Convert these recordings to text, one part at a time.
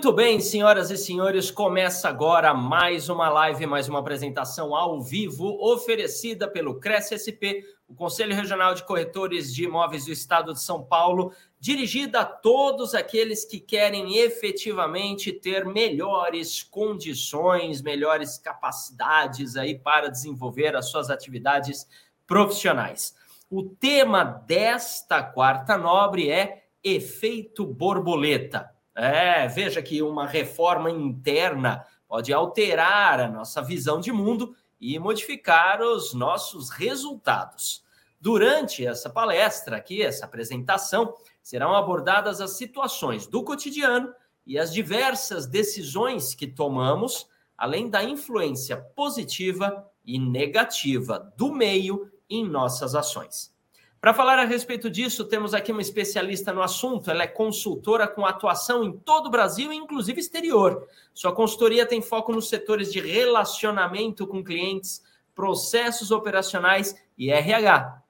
Muito bem, senhoras e senhores, começa agora mais uma live, mais uma apresentação ao vivo, oferecida pelo Cresce SP, o Conselho Regional de Corretores de Imóveis do Estado de São Paulo, dirigida a todos aqueles que querem efetivamente ter melhores condições, melhores capacidades aí para desenvolver as suas atividades profissionais. O tema desta quarta nobre é efeito borboleta. É, veja que uma reforma interna pode alterar a nossa visão de mundo e modificar os nossos resultados. Durante essa palestra aqui, essa apresentação, serão abordadas as situações do cotidiano e as diversas decisões que tomamos, além da influência positiva e negativa do meio em nossas ações. Para falar a respeito disso, temos aqui uma especialista no assunto. Ela é consultora com atuação em todo o Brasil, inclusive exterior. Sua consultoria tem foco nos setores de relacionamento com clientes, processos operacionais e RH.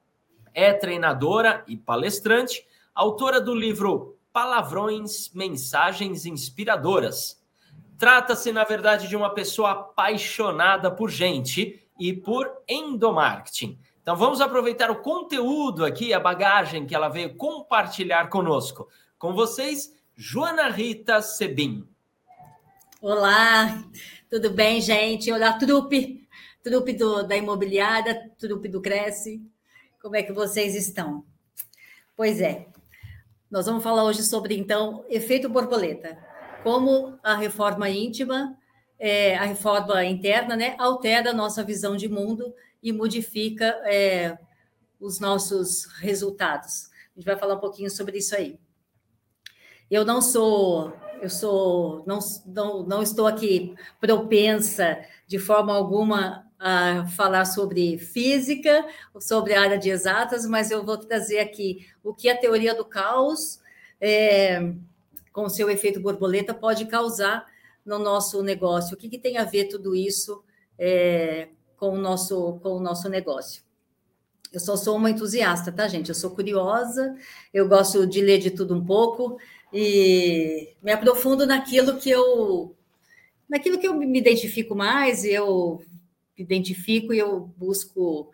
É treinadora e palestrante autora do livro Palavrões, Mensagens Inspiradoras. Trata-se, na verdade, de uma pessoa apaixonada por gente e por endomarketing. Então vamos aproveitar o conteúdo aqui, a bagagem que ela veio compartilhar conosco. Com vocês, Joana Rita Sebim. Olá, tudo bem, gente? Olá, trupe, trupe do, da imobiliária, trupe do Cresce. Como é que vocês estão? Pois é, nós vamos falar hoje sobre, então, efeito borboleta. Como a reforma íntima, é, a reforma interna, né, altera a nossa visão de mundo e modifica é, os nossos resultados. A gente vai falar um pouquinho sobre isso aí. Eu não sou, eu sou, não, não, não estou aqui propensa de forma alguma a falar sobre física, sobre a área de exatas, mas eu vou trazer aqui o que a teoria do caos, é, com seu efeito borboleta, pode causar no nosso negócio. O que, que tem a ver tudo isso é, com, o nosso, com o nosso negócio? Eu só sou uma entusiasta, tá, gente? Eu sou curiosa, eu gosto de ler de tudo um pouco e me aprofundo naquilo que eu naquilo que eu me identifico mais, eu identifico e eu busco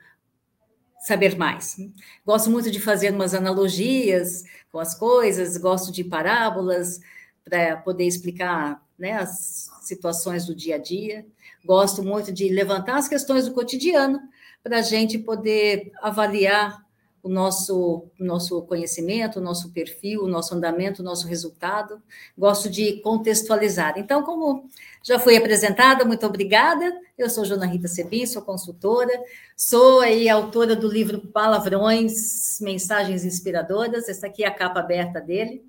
saber mais. Gosto muito de fazer umas analogias com as coisas, gosto de parábolas para poder explicar né, as situações do dia a dia. Gosto muito de levantar as questões do cotidiano para a gente poder avaliar o nosso, nosso conhecimento, o nosso perfil, o nosso andamento, o nosso resultado. Gosto de contextualizar. Então, como já fui apresentada, muito obrigada. Eu sou Jona Rita Sebim, sou consultora, sou aí autora do livro Palavrões, Mensagens Inspiradoras. Essa aqui é a capa aberta dele.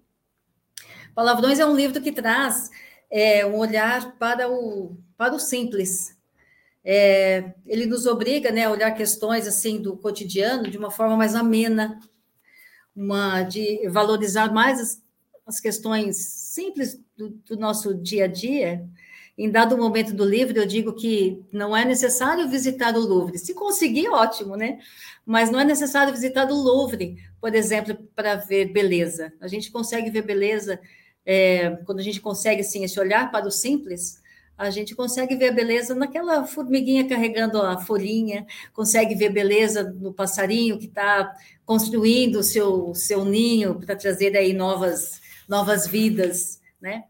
Palavrões é um livro que traz é, um olhar para o, para o simples, é, ele nos obriga né, a olhar questões assim do cotidiano de uma forma mais amena, uma, de valorizar mais as, as questões simples do, do, nosso dia a dia. Em dado momento do livro, eu digo que não é necessário visitar o Louvre. Se conseguir, ótimo, né? Mas não é necessário visitar o Louvre, por exemplo, para ver beleza. A gente consegue ver beleza é, quando a gente consegue assim, esse olhar para o simples, a gente consegue ver a beleza naquela formiguinha carregando a folhinha, consegue ver beleza no passarinho que está construindo o seu, seu ninho para trazer aí novas, novas vidas, né?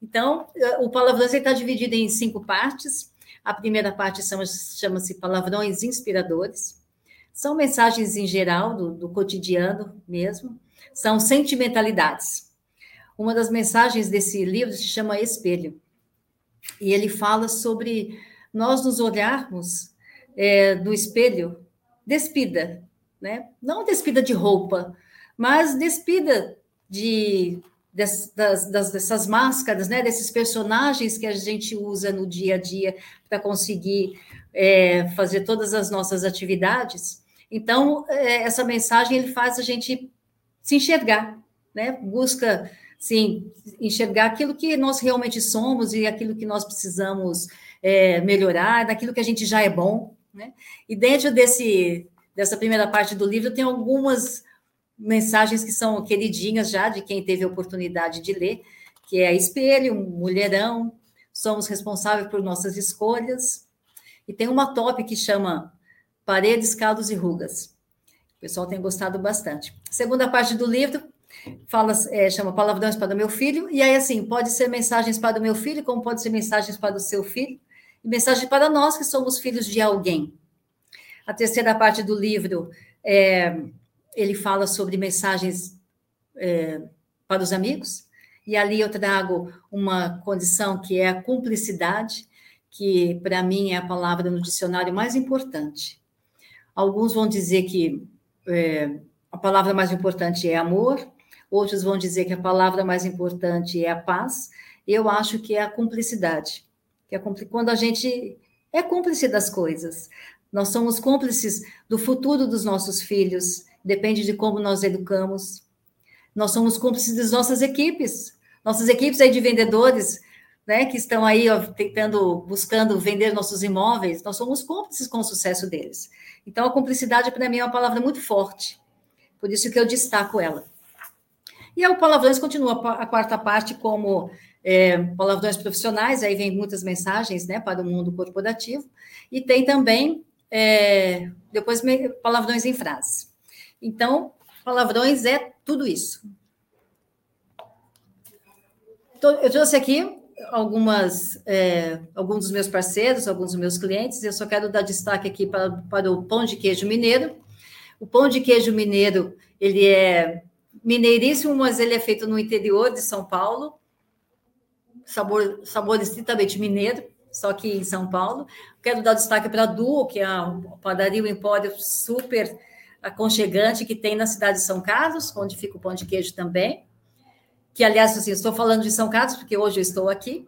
Então, o palavrão está dividido em cinco partes. A primeira parte chama-se palavrões inspiradores. São mensagens em geral, do, do cotidiano mesmo. São sentimentalidades. Uma das mensagens desse livro se chama Espelho e ele fala sobre nós nos olharmos é, no espelho, despida, né? Não despida de roupa, mas despida de das, das, dessas máscaras, né? Desses personagens que a gente usa no dia a dia para conseguir é, fazer todas as nossas atividades. Então, é, essa mensagem ele faz a gente se enxergar, né? Busca, sim, enxergar aquilo que nós realmente somos e aquilo que nós precisamos é, melhorar, daquilo que a gente já é bom, né? E dentro desse dessa primeira parte do livro tem algumas mensagens que são queridinhas já de quem teve a oportunidade de ler, que é espelho, mulherão, somos responsáveis por nossas escolhas. E tem uma top que chama Paredes, Caldos e Rugas. O pessoal tem gostado bastante. Segunda parte do livro fala, é, chama Palavrões para o meu filho, e aí assim, pode ser mensagens para o meu filho, como pode ser mensagens para o seu filho, e mensagem para nós que somos filhos de alguém. A terceira parte do livro, é, ele fala sobre mensagens é, para os amigos, e ali eu trago uma condição que é a cumplicidade, que para mim é a palavra no dicionário mais importante. Alguns vão dizer que é, a palavra mais importante é amor, outros vão dizer que a palavra mais importante é a paz. Eu acho que é a cumplicidade. Que é quando a gente é cúmplice das coisas. Nós somos cúmplices do futuro dos nossos filhos, depende de como nós educamos. Nós somos cúmplices das nossas equipes nossas equipes aí de vendedores, né, que estão aí ó, tentando, buscando vender nossos imóveis, nós somos cúmplices com o sucesso deles. Então, a cumplicidade, para mim, é uma palavra muito forte, por isso que eu destaco ela. E o Palavrões continua a quarta parte como é, palavrões profissionais, aí vem muitas mensagens né, para o mundo corporativo, e tem também, é, depois, palavrões em frases. Então, palavrões é tudo isso. Então, eu trouxe aqui algumas, é, alguns dos meus parceiros, alguns dos meus clientes, eu só quero dar destaque aqui para, para o pão de queijo mineiro. O pão de queijo mineiro, ele é mineiríssimo, mas ele é feito no interior de São Paulo, sabor, sabor estritamente mineiro, só que em São Paulo. Quero dar destaque para a Duo, que é a padaria, o empório super aconchegante que tem na cidade de São Carlos, onde fica o pão de queijo também que, aliás, assim, estou falando de São Carlos, porque hoje eu estou aqui.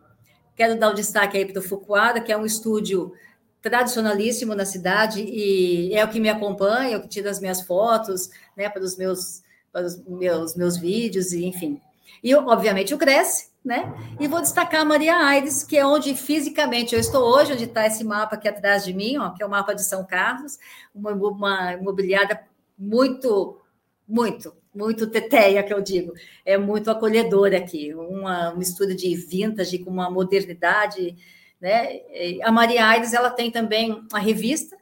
Quero dar o um destaque aí para o Fukuara, que é um estúdio tradicionalíssimo na cidade e é o que me acompanha, é o que tira as minhas fotos, né, para os meus, os meus, meus vídeos, e enfim. E, obviamente, o Cresce, né? E vou destacar a Maria Aires, que é onde fisicamente eu estou hoje, onde está esse mapa aqui atrás de mim, ó, que é o mapa de São Carlos, uma, uma imobiliária muito, muito muito teteia, que eu digo. É muito acolhedora aqui, uma mistura de vintage com uma modernidade. Né? A Maria Aires ela tem também uma revista,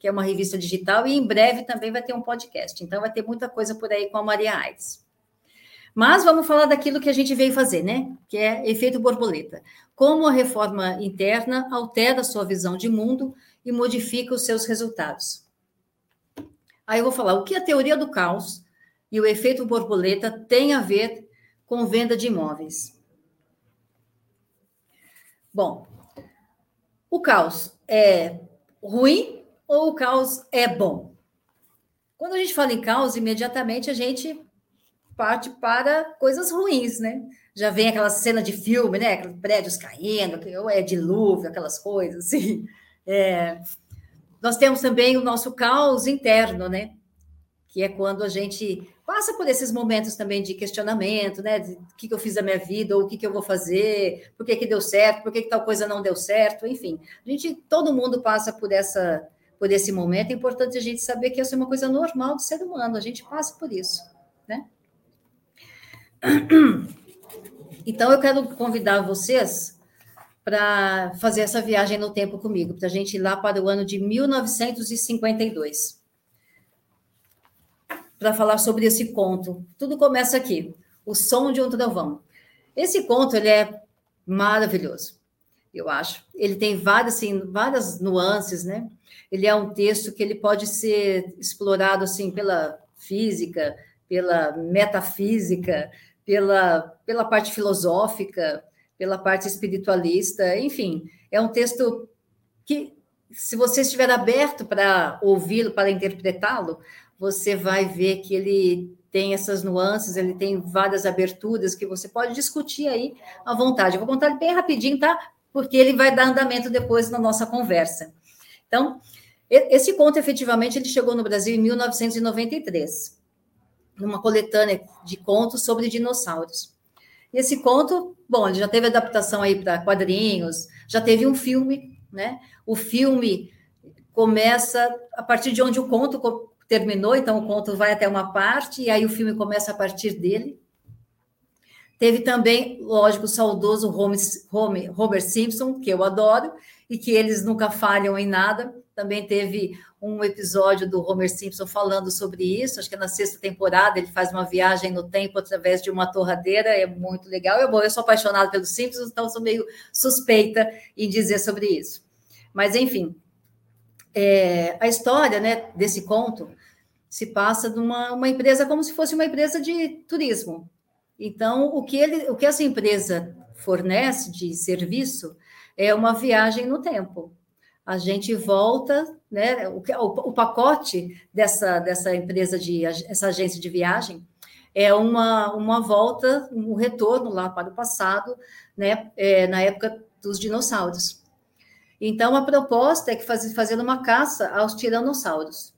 que é uma revista digital, e em breve também vai ter um podcast. Então, vai ter muita coisa por aí com a Maria Aires. Mas vamos falar daquilo que a gente veio fazer, né? Que é efeito borboleta. Como a reforma interna altera a sua visão de mundo e modifica os seus resultados. Aí eu vou falar o que a teoria do caos e o efeito borboleta tem a ver com venda de imóveis. Bom, o caos é ruim ou o caos é bom? Quando a gente fala em caos, imediatamente a gente parte para coisas ruins, né? Já vem aquela cena de filme, né? Aqueles prédios caindo, ou é dilúvio, aquelas coisas assim. É... Nós temos também o nosso caos interno, né? Que é quando a gente passa por esses momentos também de questionamento, né? De o que, eu fiz da minha vida, ou o que, que eu vou fazer, por que, que deu certo, por que, que tal coisa não deu certo, enfim. A gente, todo mundo passa por essa por esse momento, é importante a gente saber que isso é uma coisa normal do ser humano, a gente passa por isso, né? Então, eu quero convidar vocês para fazer essa viagem no tempo comigo, para a gente ir lá para o ano de 1952 para falar sobre esse conto. Tudo começa aqui, O Som de um Trovão. Esse conto ele é maravilhoso, eu acho. Ele tem várias, assim, várias nuances, né? Ele é um texto que ele pode ser explorado assim pela física, pela metafísica, pela, pela parte filosófica, pela parte espiritualista, enfim, é um texto que, se você estiver aberto para ouvi-lo, para interpretá-lo, você vai ver que ele tem essas nuances, ele tem várias aberturas que você pode discutir aí à vontade. Eu vou contar bem rapidinho, tá? Porque ele vai dar andamento depois na nossa conversa. Então, esse conto, efetivamente, ele chegou no Brasil em 1993. numa coletânea de contos sobre dinossauros. E esse conto, bom, ele já teve adaptação aí para quadrinhos, já teve um filme, né? O filme começa a partir de onde o conto terminou, então o conto vai até uma parte e aí o filme começa a partir dele. Teve também, lógico, o saudoso Homer Simpson, que eu adoro, e que eles nunca falham em nada. Também teve um episódio do Homer Simpson falando sobre isso, acho que é na sexta temporada ele faz uma viagem no tempo através de uma torradeira, é muito legal. Eu, bom, eu sou apaixonada pelos Simpsons, então sou meio suspeita em dizer sobre isso. Mas, enfim, é, a história né, desse conto se passa numa uma empresa como se fosse uma empresa de turismo. Então, o que, ele, o que essa empresa fornece de serviço é uma viagem no tempo. A gente volta, né? O, o, pacote dessa, dessa empresa de essa agência de viagem é uma, uma volta, um retorno lá para o passado, né? É, na época dos dinossauros. Então, a proposta é que faz, fazer uma caça aos tiranossauros.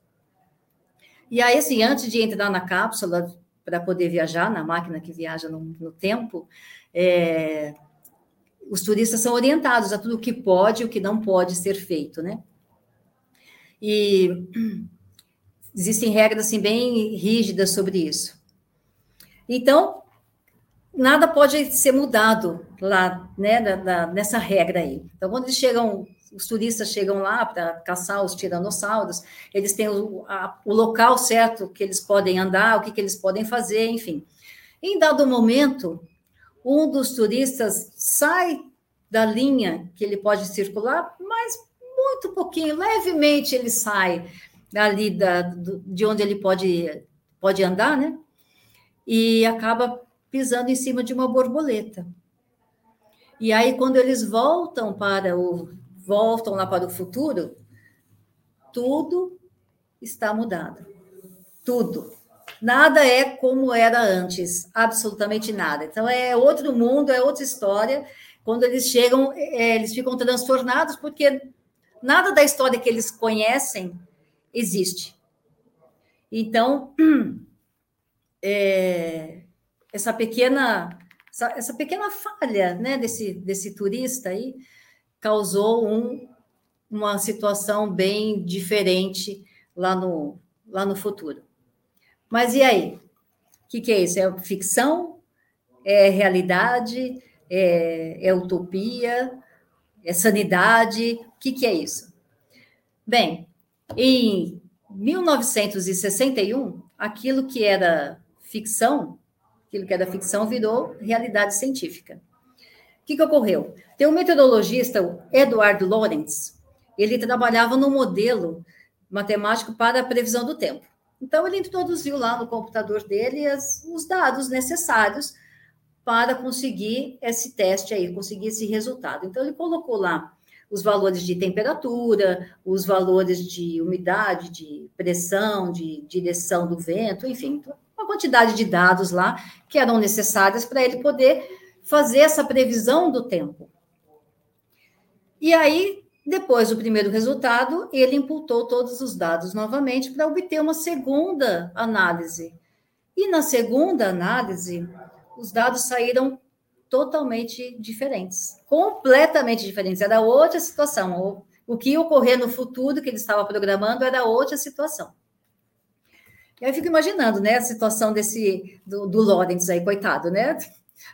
E aí, assim, antes de entrar na cápsula, para poder viajar na máquina que viaja no, no tempo, é, os turistas são orientados a tudo o que pode e o que não pode ser feito, né? E existem regras assim bem rígidas sobre isso. Então, nada pode ser mudado lá, né, da, da, nessa regra aí. Então, quando eles chegam os turistas chegam lá para caçar os tiranossauros, eles têm o, a, o, local certo que eles podem andar, o que, que eles podem fazer, enfim. Em dado momento, um dos turistas sai da linha que ele pode circular, mas muito pouquinho, levemente ele sai da, do, de onde ele pode, pode andar, né? E acaba pisando em cima de uma borboleta. E aí, quando eles voltam para o voltam lá para o futuro, tudo está mudado. Tudo. Nada é como era antes, absolutamente nada. Então é outro mundo, é outra história. Quando eles chegam, é, eles ficam transtornados porque nada da história que eles conhecem existe. Então, é, essa pequena essa, essa, pequena falha né, desse, desse turista aí causou um, uma situação bem diferente lá no, lá no futuro. Mas e aí? O que, que é isso? É ficção? É realidade? É, é utopia? É sanidade? O que, que é isso? Bem, em 1961, aquilo que era ficção, aquilo que era ficção virou realidade científica. O que, que ocorreu? Tem um meteorologista, Eduardo Lorenz, ele trabalhava no modelo matemático para a previsão do tempo. Então, ele introduziu lá no computador dele as, os dados necessários para conseguir esse teste aí, conseguir esse resultado. Então, ele colocou lá os valores de temperatura, os valores de umidade, de pressão, de direção do vento, enfim, uma quantidade de dados lá que eram necessários para ele poder fazer essa previsão do tempo. E aí, depois do primeiro resultado, ele imputou todos os dados novamente para obter uma segunda análise. E na segunda análise, os dados saíram totalmente diferentes, completamente diferentes. Era outra situação. O, que ia ocorrer no futuro que ele estava programando era outra situação. E aí eu fico imaginando, né, a situação desse do, do Lawrence aí, coitado, né?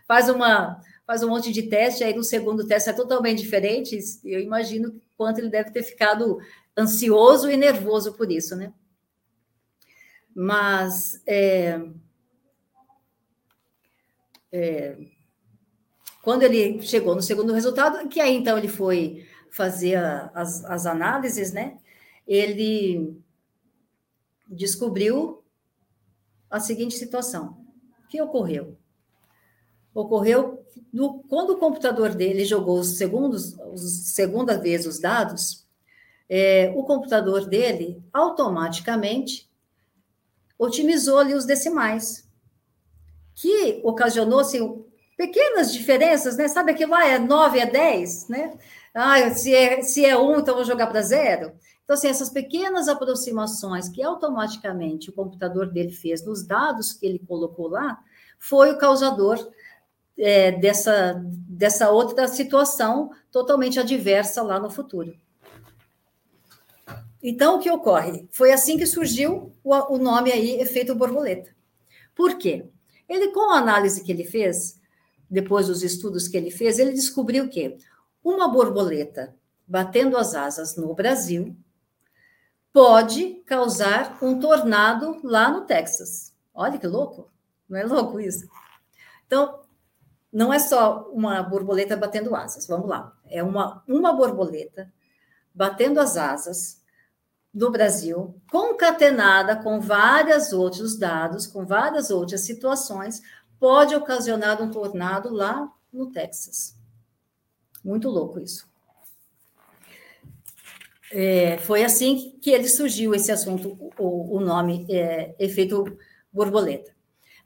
faz uma faz um monte de teste, aí no segundo teste é totalmente diferente. Eu imagino quanto ele deve ter ficado ansioso e nervoso por isso, né? Mas é, é, quando ele chegou no segundo resultado, que aí então ele foi fazer a, as, as análises, né? Ele descobriu a seguinte situação: o que ocorreu? Ocorreu no, quando o computador dele jogou os segundos, os, segunda vez os dados, é, o computador dele automaticamente otimizou ali os decimais, que ocasionou assim, pequenas diferenças, né? Sabe aquilo lá é 9 é 10, né? Ah, se é, se é 1, então vou jogar para zero. Então, assim, essas pequenas aproximações que automaticamente o computador dele fez nos dados que ele colocou lá, foi o causador é, dessa, dessa outra situação totalmente adversa lá no futuro. Então, o que ocorre? Foi assim que surgiu o, o nome aí, efeito borboleta. Por quê? Ele, com a análise que ele fez, depois dos estudos que ele fez, ele descobriu que uma borboleta batendo as asas no Brasil pode causar um tornado lá no Texas. Olha que louco! Não é louco isso? Então, não é só uma borboleta batendo asas, vamos lá. É uma, uma borboleta batendo as asas do Brasil, concatenada com vários outros dados, com várias outras situações, pode ocasionar um tornado lá no Texas. Muito louco isso. É, foi assim que ele surgiu esse assunto, o, o nome é, efeito borboleta.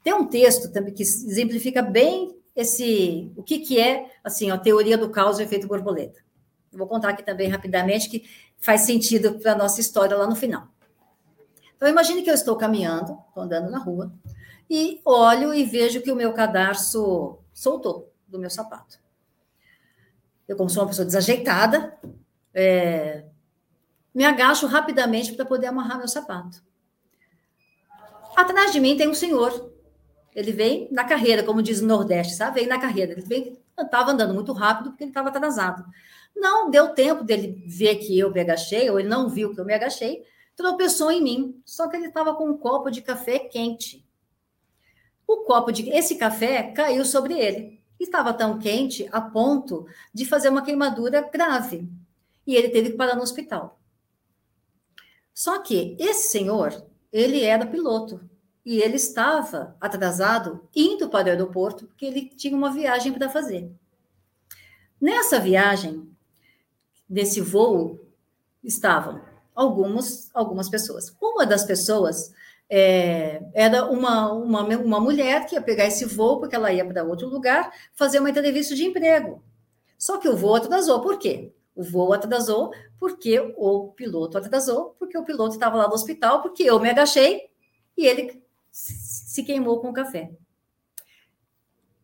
Tem um texto também que exemplifica bem esse o que, que é assim a teoria do caos e efeito borboleta. vou contar aqui também rapidamente que faz sentido para a nossa história lá no final. Então, imagine que eu estou caminhando, estou andando na rua, e olho e vejo que o meu cadarço soltou do meu sapato. Eu, como sou uma pessoa desajeitada, é, me agacho rapidamente para poder amarrar meu sapato. Atrás de mim tem um senhor. Ele vem na carreira, como diz o Nordeste, sabe? Vem na carreira. Ele estava andando muito rápido porque ele estava atrasado. Não deu tempo dele ver que eu me agachei, ou ele não viu que eu me agachei, tropeçou em mim. Só que ele estava com um copo de café quente. O copo de esse café caiu sobre ele. Estava tão quente a ponto de fazer uma queimadura grave. E ele teve que parar no hospital. Só que esse senhor, ele era piloto e ele estava atrasado indo para o aeroporto porque ele tinha uma viagem para fazer. Nessa viagem, desse voo estavam algumas, algumas pessoas. Uma das pessoas é, era uma, uma, uma mulher que ia pegar esse voo, porque ela ia para outro lugar, fazer uma entrevista de emprego. Só que o voo atrasou. Por quê? O voo atrasou porque o piloto atrasou, porque o piloto estava lá no hospital, porque eu me agachei e ele se queimou com o café.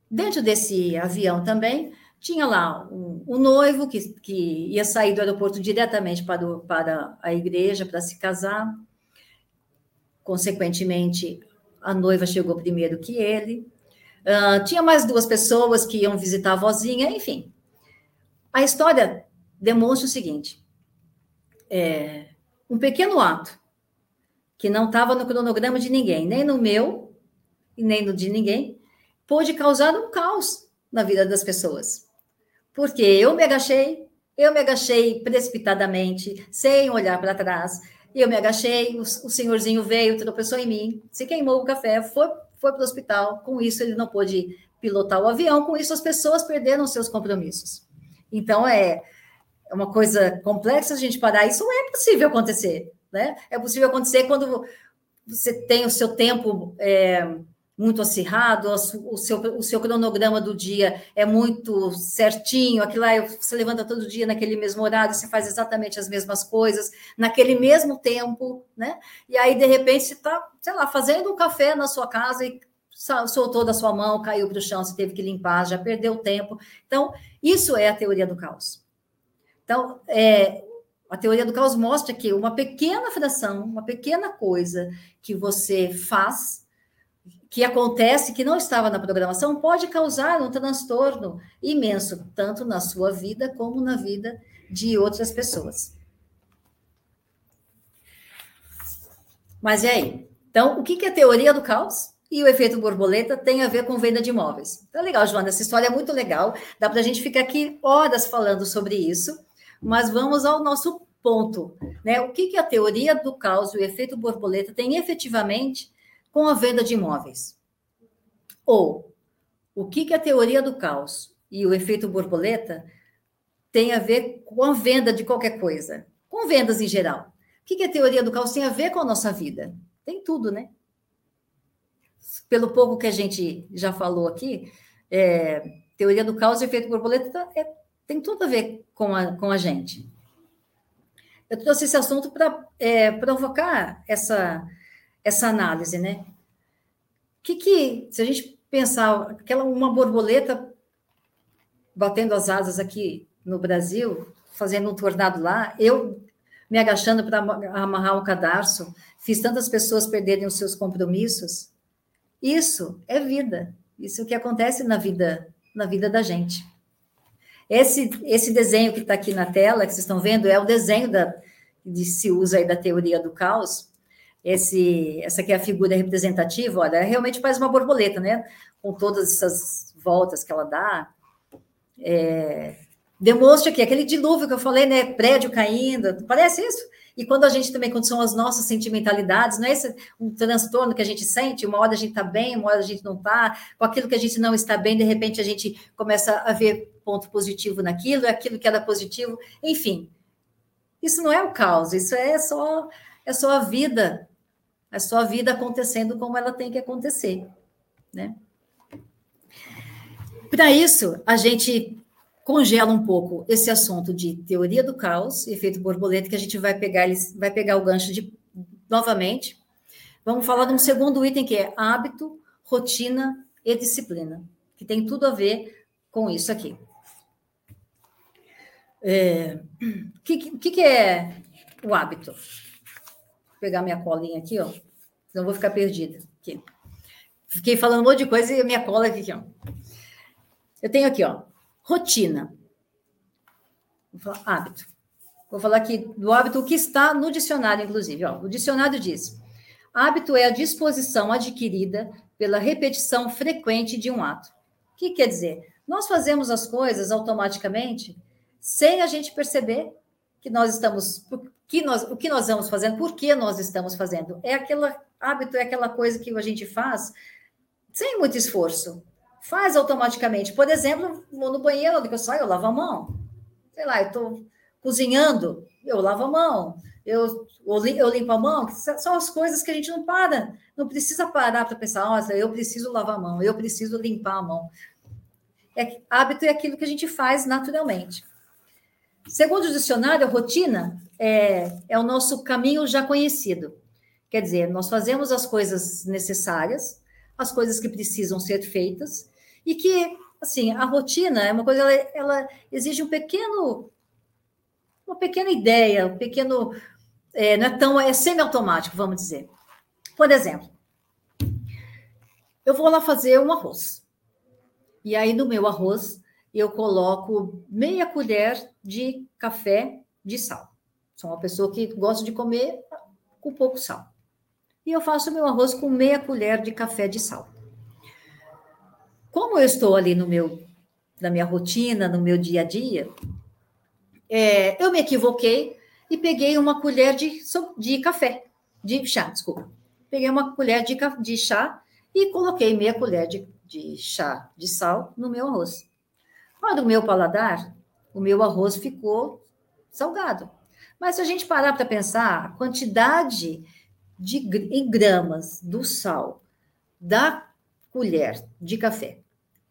Dentro desse avião também tinha lá um noivo que, que ia sair do aeroporto diretamente para, o, para a igreja para se casar. Consequentemente, a noiva chegou primeiro que ele. Uh, tinha mais duas pessoas que iam visitar a vozinha, enfim. A história demonstra o seguinte: é, um pequeno ato que não estava no cronograma de ninguém, nem no meu e nem no de ninguém, pôde causar um caos na vida das pessoas. Porque eu me agachei, eu me agachei precipitadamente, sem olhar para trás. Eu me agachei, o, o, senhorzinho veio, tropeçou em mim, se queimou o café, foi, foi para o hospital. Com isso, ele não pôde pilotar o avião, com isso, as pessoas perderam seus compromissos. Então, é, é uma coisa complexa a gente parar. Isso é possível acontecer, né? É possível acontecer quando você tem o seu tempo. É, muito acirrado, o seu, o seu cronograma do dia é muito certinho, aquilo lá você levanta todo dia naquele mesmo horário, você faz exatamente as mesmas coisas, naquele mesmo tempo, né? E aí, de repente, você está, sei lá, fazendo um café na sua casa e soltou da sua mão, caiu para o chão, você teve que limpar, já perdeu tempo. Então, isso é a teoria do caos. Então, é, a teoria do caos mostra que uma pequena fração, uma pequena coisa que você faz que acontece que não estava na programação pode causar um transtorno imenso, tanto na sua vida como na vida de outras pessoas. Mas e aí? Então, o que é a teoria do caos? E o efeito borboleta tem a ver com venda de imóveis. Então, legal, Joana, essa história é muito legal. Dá para a gente ficar aqui horas falando sobre isso, mas vamos ao nosso ponto. Né? O que, que a teoria do caos e o efeito borboleta tem efetivamente com a venda de imóveis? Ou o que, que a teoria do caos e o efeito borboleta tem a ver com a venda de qualquer coisa? Com vendas em geral. O que, que a teoria do caos tem a ver com a nossa vida? Tem tudo, né? Pelo pouco que a gente já falou aqui, é, teoria do caos e efeito borboleta é, tem tudo a ver com a, com a gente. Eu trouxe esse assunto para é, provocar essa, essa análise, né? Que que, se a gente pensar, aquela uma borboleta batendo as asas aqui no Brasil, fazendo um tornado lá, eu me agachando para amarrar um cadarço, fiz tantas pessoas perderem os seus compromissos. Isso é vida. Isso é o que acontece na vida, na vida da gente. Esse, esse desenho que está aqui na tela, que vocês estão vendo, é o desenho da, que se usa aí da teoria do caos. Esse, essa aqui é a figura representativa, olha, realmente faz uma borboleta, né? Com todas essas voltas que ela dá. É, demonstra que aquele dilúvio que eu falei, né? Prédio caindo, parece isso? E quando a gente também, quando são as nossas sentimentalidades, não é esse um transtorno que a gente sente, uma hora a gente está bem, uma hora a gente não está, com aquilo que a gente não está bem, de repente a gente começa a ver ponto positivo naquilo, é aquilo que era positivo, enfim. Isso não é o caos, isso é só é só a vida, é só a vida acontecendo como ela tem que acontecer, né? Para isso, a gente congela um pouco esse assunto de teoria do caos, efeito borboleta, que a gente vai pegar, vai pegar o gancho de novamente. Vamos falar de um segundo item que é hábito, rotina e disciplina, que tem tudo a ver com isso aqui. O é, que, que, que, é o hábito? Vou pegar minha colinha aqui, ó. Não vou ficar perdida. Aqui. Fiquei falando um monte de coisa e minha cola aqui, ó. Eu tenho aqui, ó, Rotina. Vou falar hábito. Vou falar aqui do hábito, o que está no dicionário, inclusive. Ó, o dicionário diz: hábito é a disposição adquirida pela repetição frequente de um ato. O que quer dizer? Nós fazemos as coisas automaticamente sem a gente perceber que nós estamos, que nós, o que nós vamos fazendo, por que nós estamos fazendo. É aquela hábito, é aquela coisa que a gente faz sem muito esforço faz automaticamente. Por exemplo, vou no banheiro, eu saio, eu lavo a mão. Sei lá, eu estou cozinhando, eu lavo a mão. Eu, eu limpo a mão. São as coisas que a gente não para. Não precisa parar para pensar, nossa, eu preciso lavar a mão, eu preciso limpar a mão. É, hábito é aquilo que a gente faz naturalmente. Segundo o dicionário, a rotina é, é o nosso caminho já conhecido. Quer dizer, nós fazemos as coisas necessárias, as coisas que precisam ser feitas, e que, assim, a rotina é uma coisa, ela, ela exige um pequeno, uma pequena ideia, um pequeno, é, não é tão, é semi-automático, vamos dizer. Por exemplo, eu vou lá fazer um arroz. E aí, no meu arroz, eu coloco meia colher de café de sal. Sou uma pessoa que gosta de comer com pouco sal. E eu faço meu arroz com meia colher de café de sal. Como eu estou ali no meu, na minha rotina, no meu dia a dia, é, eu me equivoquei e peguei uma colher de, de café, de chá, desculpa. Peguei uma colher de, de chá e coloquei meia colher de, de chá de sal no meu arroz. Para o meu paladar, o meu arroz ficou salgado. Mas se a gente parar para pensar, a quantidade de, em gramas do sal da colher de café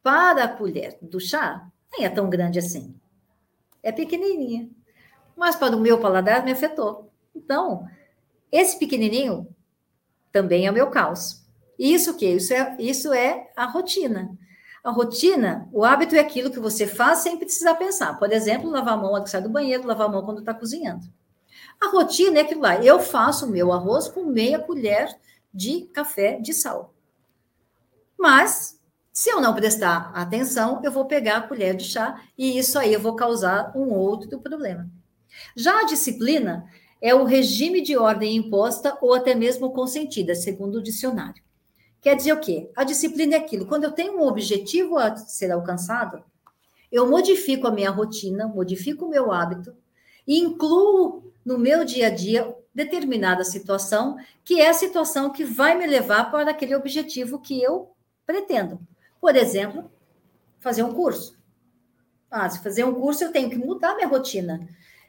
para a colher do chá, nem é tão grande assim. É pequenininha. Mas para o meu paladar me afetou. Então, esse pequenininho também é o meu caos. Isso que isso é isso é a rotina. A rotina, o hábito é aquilo que você faz sem precisar pensar. Por exemplo, lavar a mão quando sai do banheiro, lavar a mão quando está cozinhando. A rotina é aquilo lá. Eu faço o meu arroz com meia colher de café de sal. Mas, se eu não prestar atenção, eu vou pegar a colher de chá e isso aí eu vou causar um outro problema. Já a disciplina é o regime de ordem imposta ou até mesmo consentida, segundo o dicionário. Quer dizer o quê? A disciplina é aquilo. Quando eu tenho um objetivo a ser alcançado, eu modifico a minha rotina, modifico o meu hábito e incluo no meu dia a dia determinada situação, que é a situação que vai me levar para aquele objetivo que eu pretendo. Por exemplo, fazer um curso. Ah, se fazer um curso, eu tenho que mudar minha rotina.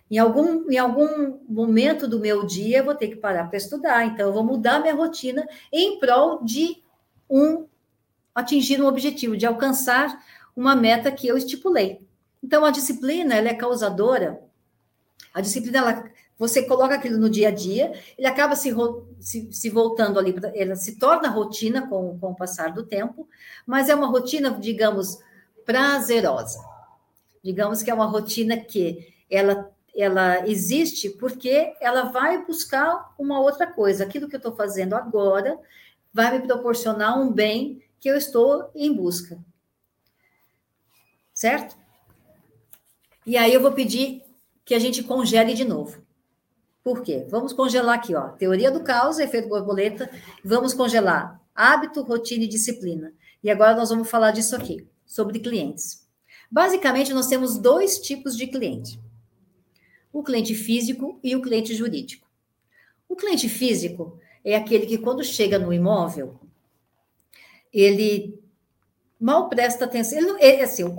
Em algum, em algum momento do meu dia, eu vou ter que parar para estudar. Então, eu vou mudar minha rotina em prol de um atingir um objetivo, de alcançar uma meta que eu estipulei. Então, a disciplina, ela é causadora. A disciplina, ela, você coloca aquilo no dia a dia, ele acaba se, se, se voltando ali, ela se torna rotina com, com o passar do tempo, mas é uma rotina, digamos, prazerosa. Digamos que é uma rotina que ela, ela existe porque ela vai buscar uma outra coisa. Aquilo que eu estou fazendo agora vai me proporcionar um bem que eu estou em busca. Certo? E aí eu vou pedir que a gente congele de novo. Por quê? Vamos congelar aqui, ó. Teoria do caos, efeito borboleta. Vamos congelar hábito, rotina e disciplina. E agora nós vamos falar disso aqui, sobre clientes. Basicamente, nós temos dois tipos de cliente: o cliente físico e o cliente jurídico. O cliente físico é aquele que, quando chega no imóvel, ele mal presta atenção. Ele, ele assim, o,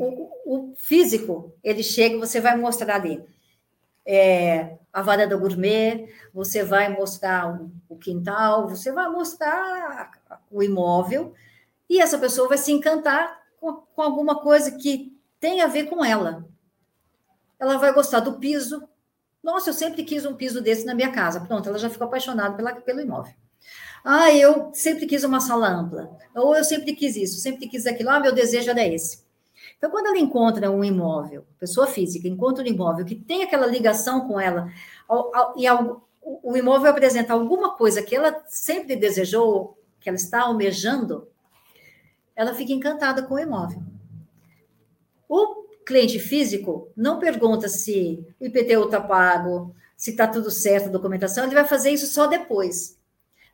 o, físico, ele chega, você vai mostrar ali é, a varanda gourmet, você vai mostrar o, o quintal, você vai mostrar o imóvel, e essa pessoa vai se encantar com, com alguma coisa que tem a ver com ela. Ela vai gostar do piso. Nossa, eu sempre quis um piso desse na minha casa. Pronto, ela já ficou apaixonada pela, pelo imóvel. Ah, eu sempre quis uma sala ampla. Ou eu sempre quis isso, sempre quis aquilo. Ah, meu desejo era esse. Então, quando ela encontra um imóvel, pessoa física, encontra um imóvel que tem aquela ligação com ela, e o imóvel apresenta alguma coisa que ela sempre desejou, que ela está almejando, ela fica encantada com o imóvel. O cliente físico não pergunta se o IPTU está pago, se está tudo certo a documentação, ele vai fazer isso só depois.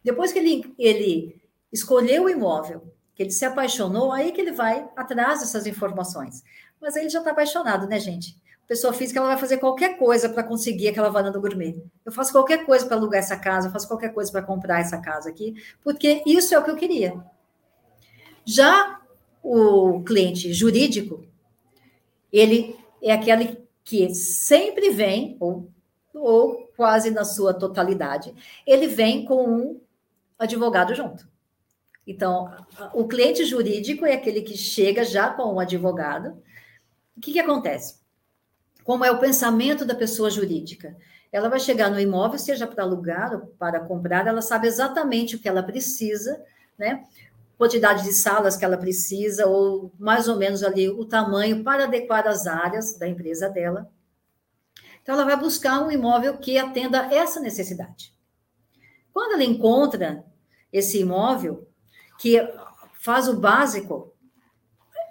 Depois que ele, ele escolheu o imóvel, que ele se apaixonou, aí que ele vai atrás dessas informações. Mas ele já está apaixonado, né, gente? Pessoa física, ela vai fazer qualquer coisa para conseguir aquela varanda gourmet. Eu faço qualquer coisa para alugar essa casa, eu faço qualquer coisa para comprar essa casa aqui, porque isso é o que eu queria. Já o cliente jurídico, ele é aquele que sempre vem, ou, ou quase na sua totalidade, ele vem com um advogado junto. Então, o cliente jurídico é aquele que chega já com o advogado. O que, que acontece? Como é o pensamento da pessoa jurídica? Ela vai chegar no imóvel, seja para alugar ou para comprar, ela sabe exatamente o que ela precisa, né? Quantidade de salas que ela precisa, ou mais ou menos ali o tamanho para adequar as áreas da empresa dela. Então, ela vai buscar um imóvel que atenda essa necessidade. Quando ela encontra esse imóvel, que faz o básico,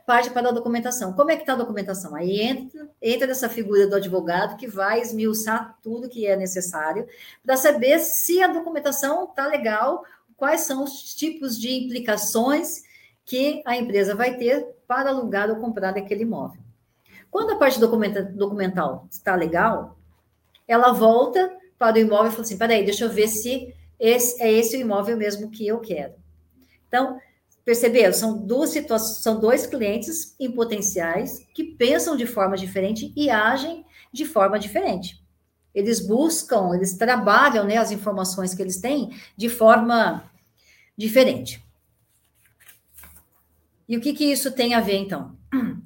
parte para a documentação. Como é que está a documentação? Aí entra, entra essa figura do advogado que vai esmiuçar tudo que é necessário para saber se a documentação está legal, quais são os tipos de implicações que a empresa vai ter para alugar ou comprar aquele imóvel. Quando a parte documental está legal, ela volta para o imóvel e fala assim: peraí, deixa eu ver se esse, é esse o imóvel mesmo que eu quero. Então, perceberam? São duas situações, são dois clientes em potenciais que pensam de forma diferente e agem de forma diferente. Eles buscam, eles trabalham né, as informações que eles têm de forma diferente. E o que, que isso tem a ver, então?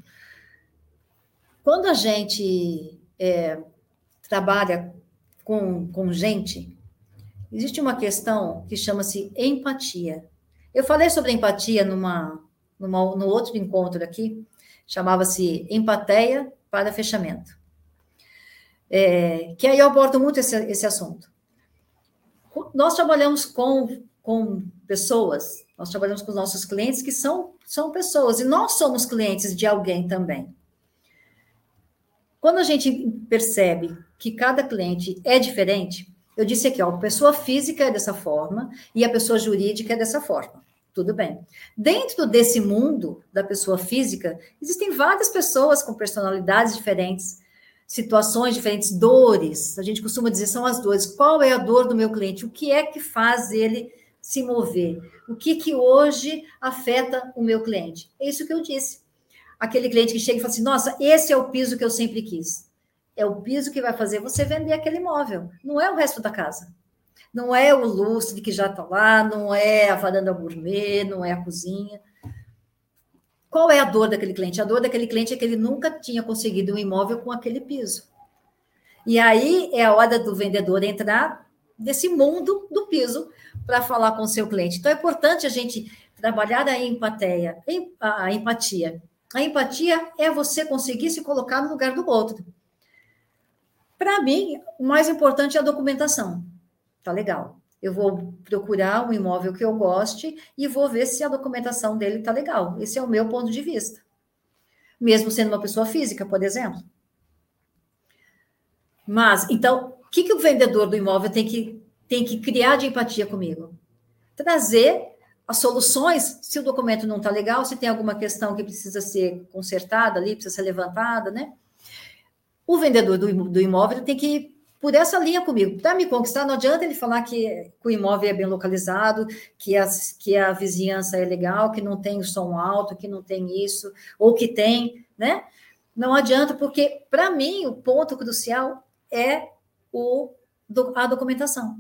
Quando a gente é, trabalha com, com gente, existe uma questão que chama-se empatia. Eu falei sobre empatia numa, numa, no outro encontro aqui, chamava-se Empatia para Fechamento. É, que aí eu abordo muito esse, esse assunto. Nós trabalhamos com, com pessoas, nós trabalhamos com os nossos clientes que são, são pessoas, e nós somos clientes de alguém também. Quando a gente percebe que cada cliente é diferente, eu disse aqui, ó, a pessoa física é dessa forma e a pessoa jurídica é dessa forma. Tudo bem. Dentro desse mundo da pessoa física, existem várias pessoas com personalidades diferentes, situações diferentes, dores. A gente costuma dizer são as dores. Qual é a dor do meu cliente? O que é que faz ele se mover? O que que hoje afeta o meu cliente? É isso que eu disse. Aquele cliente que chega e fala assim: "Nossa, esse é o piso que eu sempre quis" é o piso que vai fazer você vender aquele imóvel, não é o resto da casa. Não é o lustre que já está lá, não é a varanda gourmet, não é a cozinha. Qual é a dor daquele cliente? A dor daquele cliente é que ele nunca tinha conseguido um imóvel com aquele piso. E aí é a hora do vendedor entrar nesse mundo do piso para falar com o seu cliente. Então é importante a gente trabalhar a empatia, a empatia. A empatia é você conseguir se colocar no lugar do outro. Para mim, o mais importante é a documentação. Tá legal. Eu vou procurar um imóvel que eu goste e vou ver se a documentação dele tá legal. Esse é o meu ponto de vista. Mesmo sendo uma pessoa física, por exemplo. Mas, então, o que, que o vendedor do imóvel tem que, tem que criar de empatia comigo? Trazer as soluções, se o documento não está legal, se tem alguma questão que precisa ser consertada ali, precisa ser levantada, né? O vendedor do, do imóvel tem que por essa linha comigo. Para me conquistar, não adianta ele falar que, que, o imóvel é bem localizado, que a, que a vizinhança é legal, que não tem som alto, que não tem isso, ou que tem, né? Não adianta, porque para mim o ponto crucial é o, a documentação.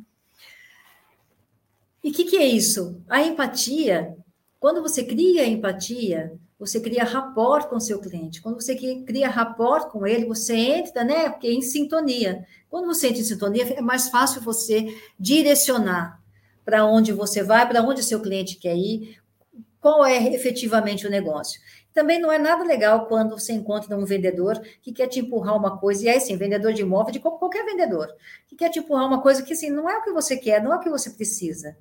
E o que, que é isso? A empatia, quando você cria empatia, você cria rapport com seu cliente. Quando você cria rapport com ele, você entra, né? Porque é em sintonia. Quando você entra em sintonia, é mais fácil você direcionar para onde você vai, para onde seu cliente quer ir, qual é efetivamente o negócio. Também não é nada legal quando você encontra um vendedor que quer te empurrar uma coisa, e é assim, vendedor de imóvel, de qualquer vendedor, que quer te empurrar uma coisa que assim, não é o que você quer, não é o que você precisa.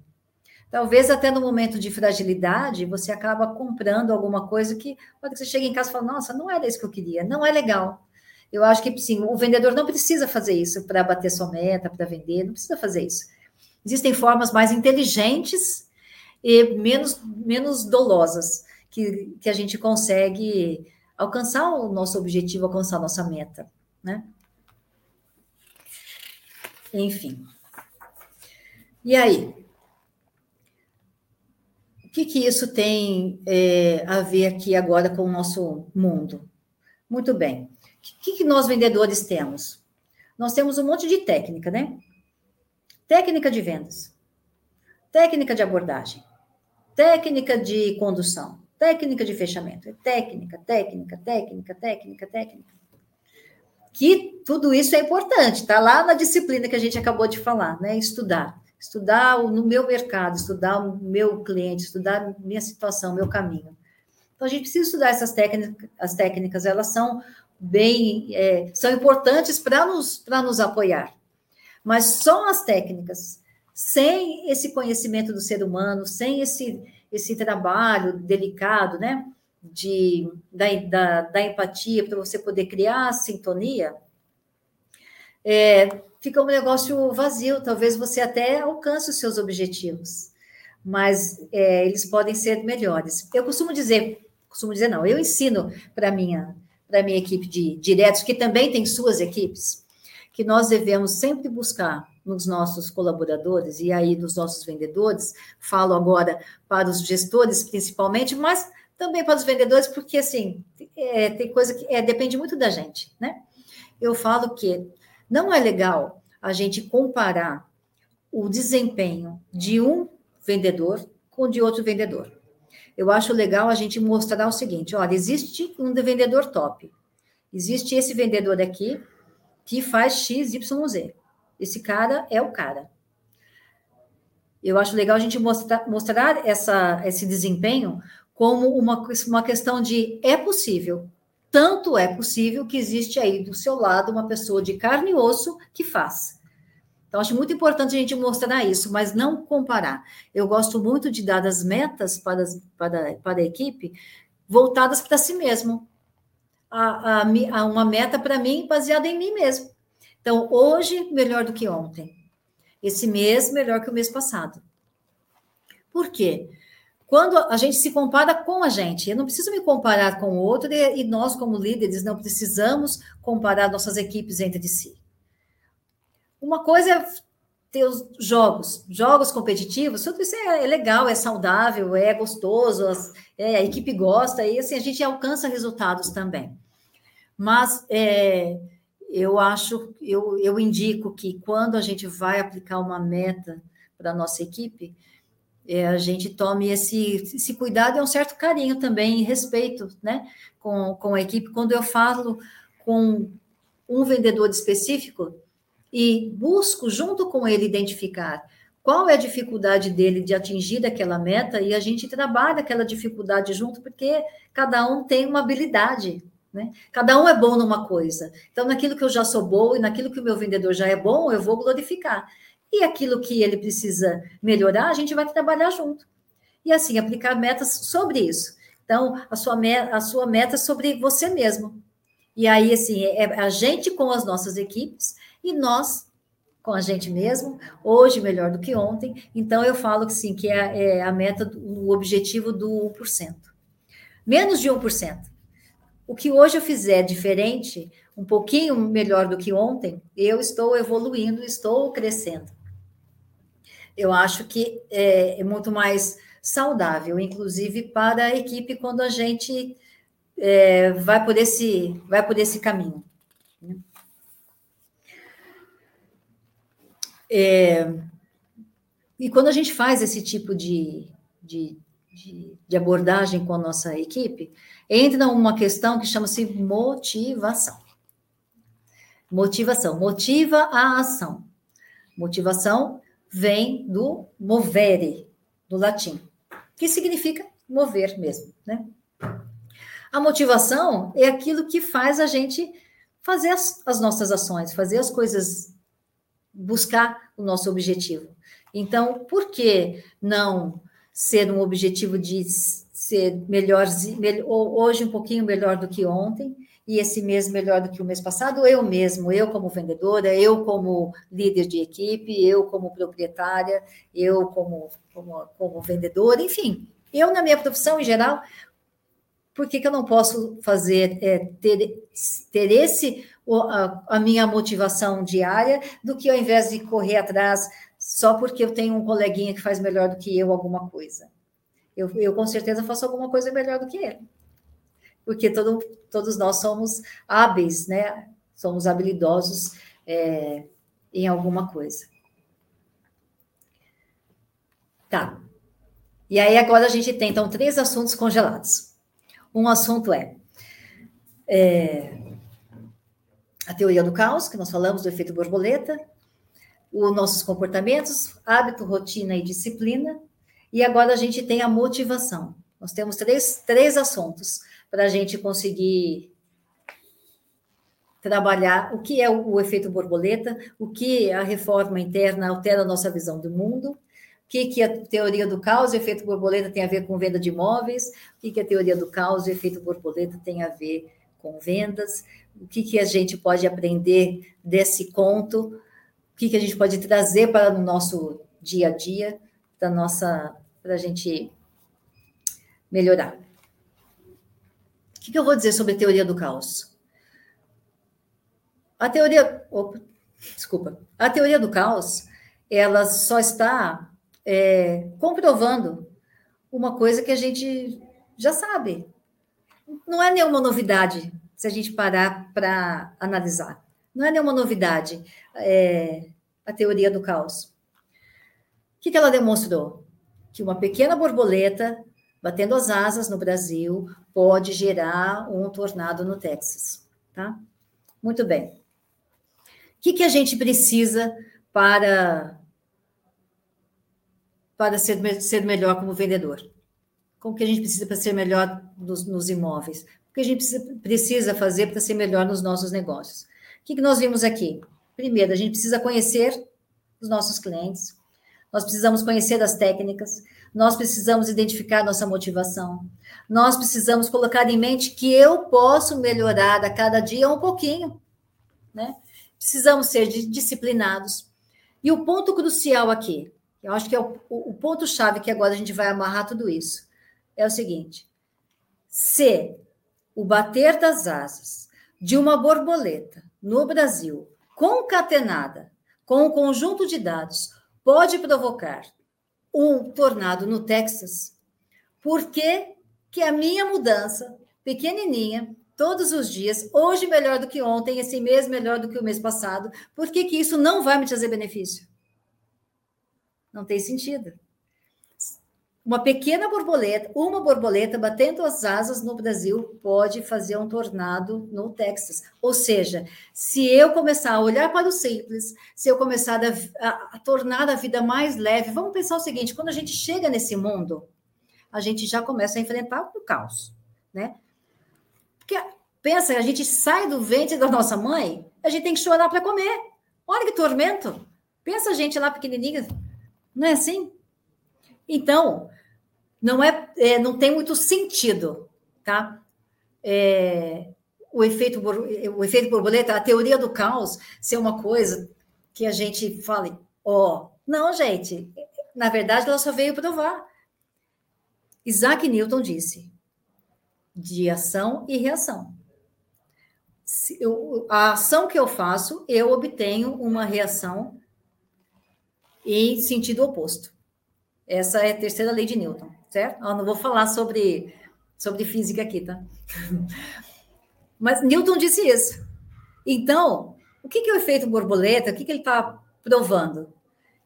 Talvez até no momento de fragilidade, você acaba comprando alguma coisa que, quando você chega em casa e fala, nossa, não era isso que eu queria, não é legal. Eu acho que, sim, o vendedor não precisa fazer isso para bater sua meta, para vender, não precisa fazer isso. Existem formas mais inteligentes e menos, menos dolosas que, que a gente consegue alcançar o nosso objetivo, alcançar a nossa meta, né? Enfim. E aí? Que, que isso tem é, a ver aqui agora com o nosso mundo? Muito bem. O que, que nós vendedores temos? Nós temos um monte de técnica, né? Técnica de vendas, técnica de abordagem, técnica de condução, técnica de fechamento. É técnica, técnica, técnica, técnica, técnica. Que tudo isso é importante, tá lá na disciplina que a gente acabou de falar, né? Estudar estudar no meu mercado, estudar o meu cliente, estudar minha situação, meu caminho. Então a gente precisa estudar essas técnicas, as técnicas, elas são bem, é, são importantes para nos, para nos apoiar. Mas só as técnicas, sem esse conhecimento do ser humano, sem esse, esse trabalho delicado, né, de, da, da, da empatia, para você poder criar a sintonia, é, fica um negócio vazio. Talvez você até alcance os seus objetivos, mas é, eles podem ser melhores. Eu costumo dizer, costumo dizer não, eu ensino para minha para minha equipe de diretos, que também tem suas equipes, que nós devemos sempre buscar nos nossos colaboradores e aí dos nossos vendedores, falo agora para os gestores principalmente, mas também para os vendedores, porque assim, é, tem coisa que é, depende muito da gente, né? Eu falo que não é legal a gente comparar o desempenho de um vendedor com de outro vendedor. Eu acho legal a gente mostrar o seguinte: olha, existe um vendedor top. Existe esse vendedor aqui que faz X, Y, Z. Esse cara é o cara. Eu acho legal a gente mostrar, mostrar essa, esse desempenho como uma, uma questão de é possível. Tanto é possível que existe aí do seu lado uma pessoa de carne e osso que faz. Então, acho muito importante a gente mostrar isso, mas não comparar. Eu gosto muito de dar as metas para, para, para a equipe voltadas para si mesmo. A, a, a uma meta para mim baseada em mim mesmo. Então, hoje, melhor do que ontem. Esse mês, melhor que o mês passado. Por quê? Quando a gente se compara com a gente. Eu não preciso me comparar com o outro e nós, como líderes, não precisamos comparar nossas equipes entre si. Uma coisa é ter os jogos, jogos competitivos, tudo isso é, é legal, é saudável, é gostoso, é, a equipe gosta e assim a gente alcança resultados também. Mas é, eu acho, eu, eu indico que quando a gente vai aplicar uma meta para a nossa equipe, é, a gente tome esse, esse cuidado e um certo carinho também respeito né, com, com a equipe. Quando eu falo com um vendedor específico e busco junto com ele identificar qual é a dificuldade dele de atingir aquela meta e a gente trabalha aquela dificuldade junto, porque cada um tem uma habilidade, né? Cada um é bom numa coisa. Então, naquilo que eu já sou boa e naquilo que o meu vendedor já é bom, eu vou glorificar. E aquilo que ele precisa melhorar, a gente vai trabalhar junto. E assim, aplicar metas sobre isso. Então, a sua, meta, a sua meta é sobre você mesmo. E aí, assim, é a gente com as nossas equipes e nós com a gente mesmo, hoje melhor do que ontem. Então, eu falo que sim, que é, é a meta, o objetivo do 1%. Menos de 1%. O que hoje eu fizer diferente, um pouquinho melhor do que ontem, eu estou evoluindo, estou crescendo. Eu acho que é, é muito mais saudável, inclusive para a equipe, quando a gente é, vai, por esse, vai por esse caminho. É, e quando a gente faz esse tipo de, de, de, de abordagem com a nossa equipe, entra uma questão que chama-se motivação. Motivação, motiva a ação. Motivação vem do movere, do latim, que significa mover mesmo, né? A motivação é aquilo que faz a gente fazer as, as nossas ações, fazer as coisas, buscar o nosso objetivo. Então, por que não ser um objetivo de ser melhor, hoje um pouquinho melhor do que ontem, e esse mês melhor do que o mês passado, eu mesmo, eu como vendedora, eu como líder de equipe, eu como proprietária, eu como, como, como vendedora, enfim, eu na minha profissão em geral, por que, que eu não posso fazer, é, ter, ter esse, a, a minha motivação diária, do que ao invés de correr atrás só porque eu tenho um coleguinha que faz melhor do que eu alguma coisa. Eu, eu com certeza faço alguma coisa melhor do que ele. Porque todo, todos nós somos hábeis, né? Somos habilidosos é, em alguma coisa. Tá. E aí agora a gente tem, então, três assuntos congelados. Um assunto é, é a teoria do caos, que nós falamos do efeito borboleta, os nossos comportamentos, hábito, rotina e disciplina, e agora a gente tem a motivação. Nós temos três, três assuntos para a gente conseguir trabalhar o que é o, efeito borboleta, o que a reforma interna altera a nossa visão do mundo, o que, que a teoria do caos e efeito borboleta tem a ver com venda de imóveis, o que, que a teoria do caos e efeito borboleta tem a ver com vendas, o que, que a gente pode aprender desse conto, o que, que a gente pode trazer para o nosso dia a dia, para a gente melhorar. Que, que eu vou dizer sobre a teoria do caos? A teoria, opa, desculpa, a teoria do caos, ela só está é, comprovando uma coisa que a gente já sabe. Não é nenhuma novidade se a gente parar para analisar. Não é nenhuma novidade é, a teoria do caos. O que, que ela demonstrou? Que uma pequena borboleta batendo as asas no Brasil pode gerar um tornado no Texas, tá? Muito bem. O que, que a gente precisa para para ser, ser melhor como vendedor? Como que a gente precisa para ser melhor nos, nos imóveis? O que a gente precisa, precisa fazer para ser melhor nos nossos negócios? O que, que nós vimos aqui? Primeiro, a gente precisa conhecer os nossos clientes, nós precisamos conhecer as técnicas, nós precisamos identificar nossa motivação. Nós precisamos colocar em mente que eu posso melhorar a cada dia um pouquinho, né? Precisamos ser disciplinados. E o ponto crucial aqui, eu acho que é o, o ponto-chave que agora a gente vai amarrar tudo isso, é o seguinte: se o bater das asas de uma borboleta no Brasil, concatenada com um conjunto de dados, pode provocar um tornado no Texas, por que, que a minha mudança, pequenininha, todos os dias, hoje melhor do que ontem, esse mês melhor do que o mês passado, por que, que isso não vai me trazer benefício? Não tem sentido. Uma pequena borboleta, uma borboleta batendo as asas no Brasil pode fazer um tornado no Texas. Ou seja, se eu começar a olhar para o simples, se eu começar a, a, a tornar a vida mais leve, vamos pensar o seguinte: quando a gente chega nesse mundo, a gente já começa a enfrentar o caos, né? Porque pensa, a gente sai do ventre da nossa mãe, a gente tem que chorar para comer. Olha que tormento! Pensa a gente lá pequenininha, não é assim? Então, não é, é não tem muito sentido, tá? É, o efeito o efeito borboleta, a teoria do caos ser uma coisa que a gente fale, ó, oh, não, gente, na verdade ela só veio provar. Isaac Newton disse de ação e reação. Eu, a ação que eu faço, eu obtenho uma reação em sentido oposto. Essa é a terceira lei de Newton certo? Eu não vou falar sobre, sobre física aqui, tá? Mas Newton disse isso. Então, o que, é o efeito borboleta? O que, que ele está provando?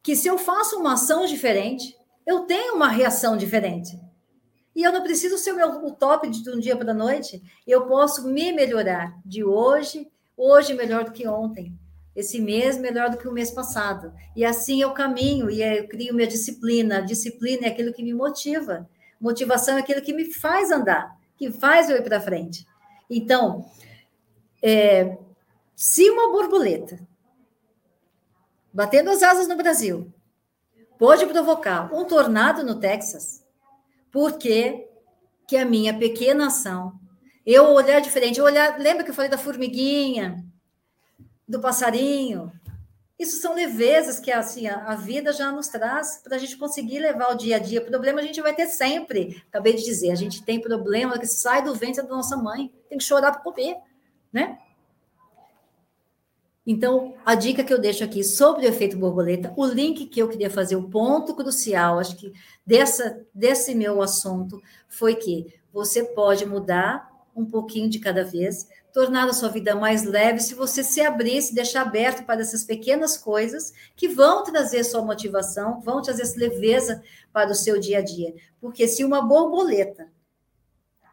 Que se eu faço uma ação diferente, eu tenho uma reação diferente. E eu não preciso ser o, meu, o top de um dia para a noite. Eu posso me melhorar de hoje, hoje melhor do que ontem esse mês melhor do que o mês passado. E assim eu caminho e eu crio minha disciplina. A disciplina é aquilo que me motiva. Motivação é aquilo que me faz andar, que faz eu ir para frente. Então, é, se uma borboleta batendo as asas no Brasil pode provocar um tornado no Texas, porque que a minha pequena ação, eu olhar diferente, eu olhar, lembra que eu falei da formiguinha, do passarinho. Isso são levezas que assim, a, vida já nos traz para a gente conseguir levar o dia a dia. Problema a gente vai ter sempre. Acabei de dizer, a gente tem problema que sai do ventre da nossa mãe, tem que chorar para comer, né? Então, a dica que eu deixo aqui sobre o efeito borboleta, o link que eu queria fazer, o ponto crucial, acho que dessa, desse meu assunto, foi que você pode mudar um pouquinho de cada vez, tornar a sua vida mais leve se você se abrir, se deixar aberto para essas pequenas coisas que vão trazer sua motivação, vão trazer leveza para o seu dia a dia. Porque se uma borboleta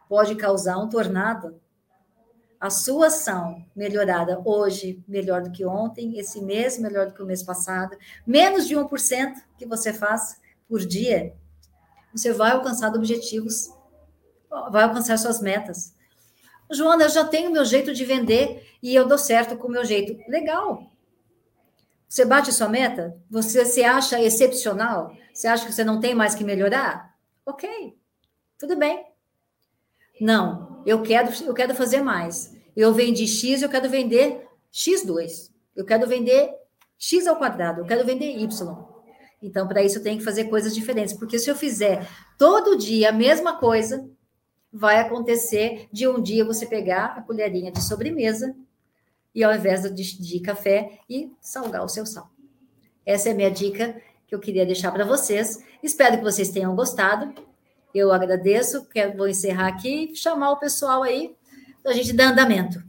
pode causar um tornado, a sua ação melhorada hoje, melhor do que ontem, esse mês, melhor do que o mês passado, menos de 1% que você faz por dia, você vai alcançar objetivos, vai alcançar suas metas. Joana, eu já tenho meu jeito de vender e eu dou certo com o meu jeito. Legal. Você bate sua meta? Você se acha excepcional? Você acha que você não tem mais que melhorar? Ok, tudo bem. Não, eu quero, eu quero fazer mais. Eu vendi X, eu quero vender X2. Eu quero vender X ao quadrado, eu quero vender Y. Então, para isso, eu tenho que fazer coisas diferentes. Porque se eu fizer todo dia a mesma coisa, vai acontecer de um dia você pegar a colherinha de sobremesa e ao invés de, de café e salgar o seu sal. Essa é a minha dica que eu queria deixar para vocês. Espero que vocês tenham gostado. Eu agradeço, quero, vou encerrar aqui e chamar o pessoal aí para a gente dar andamento.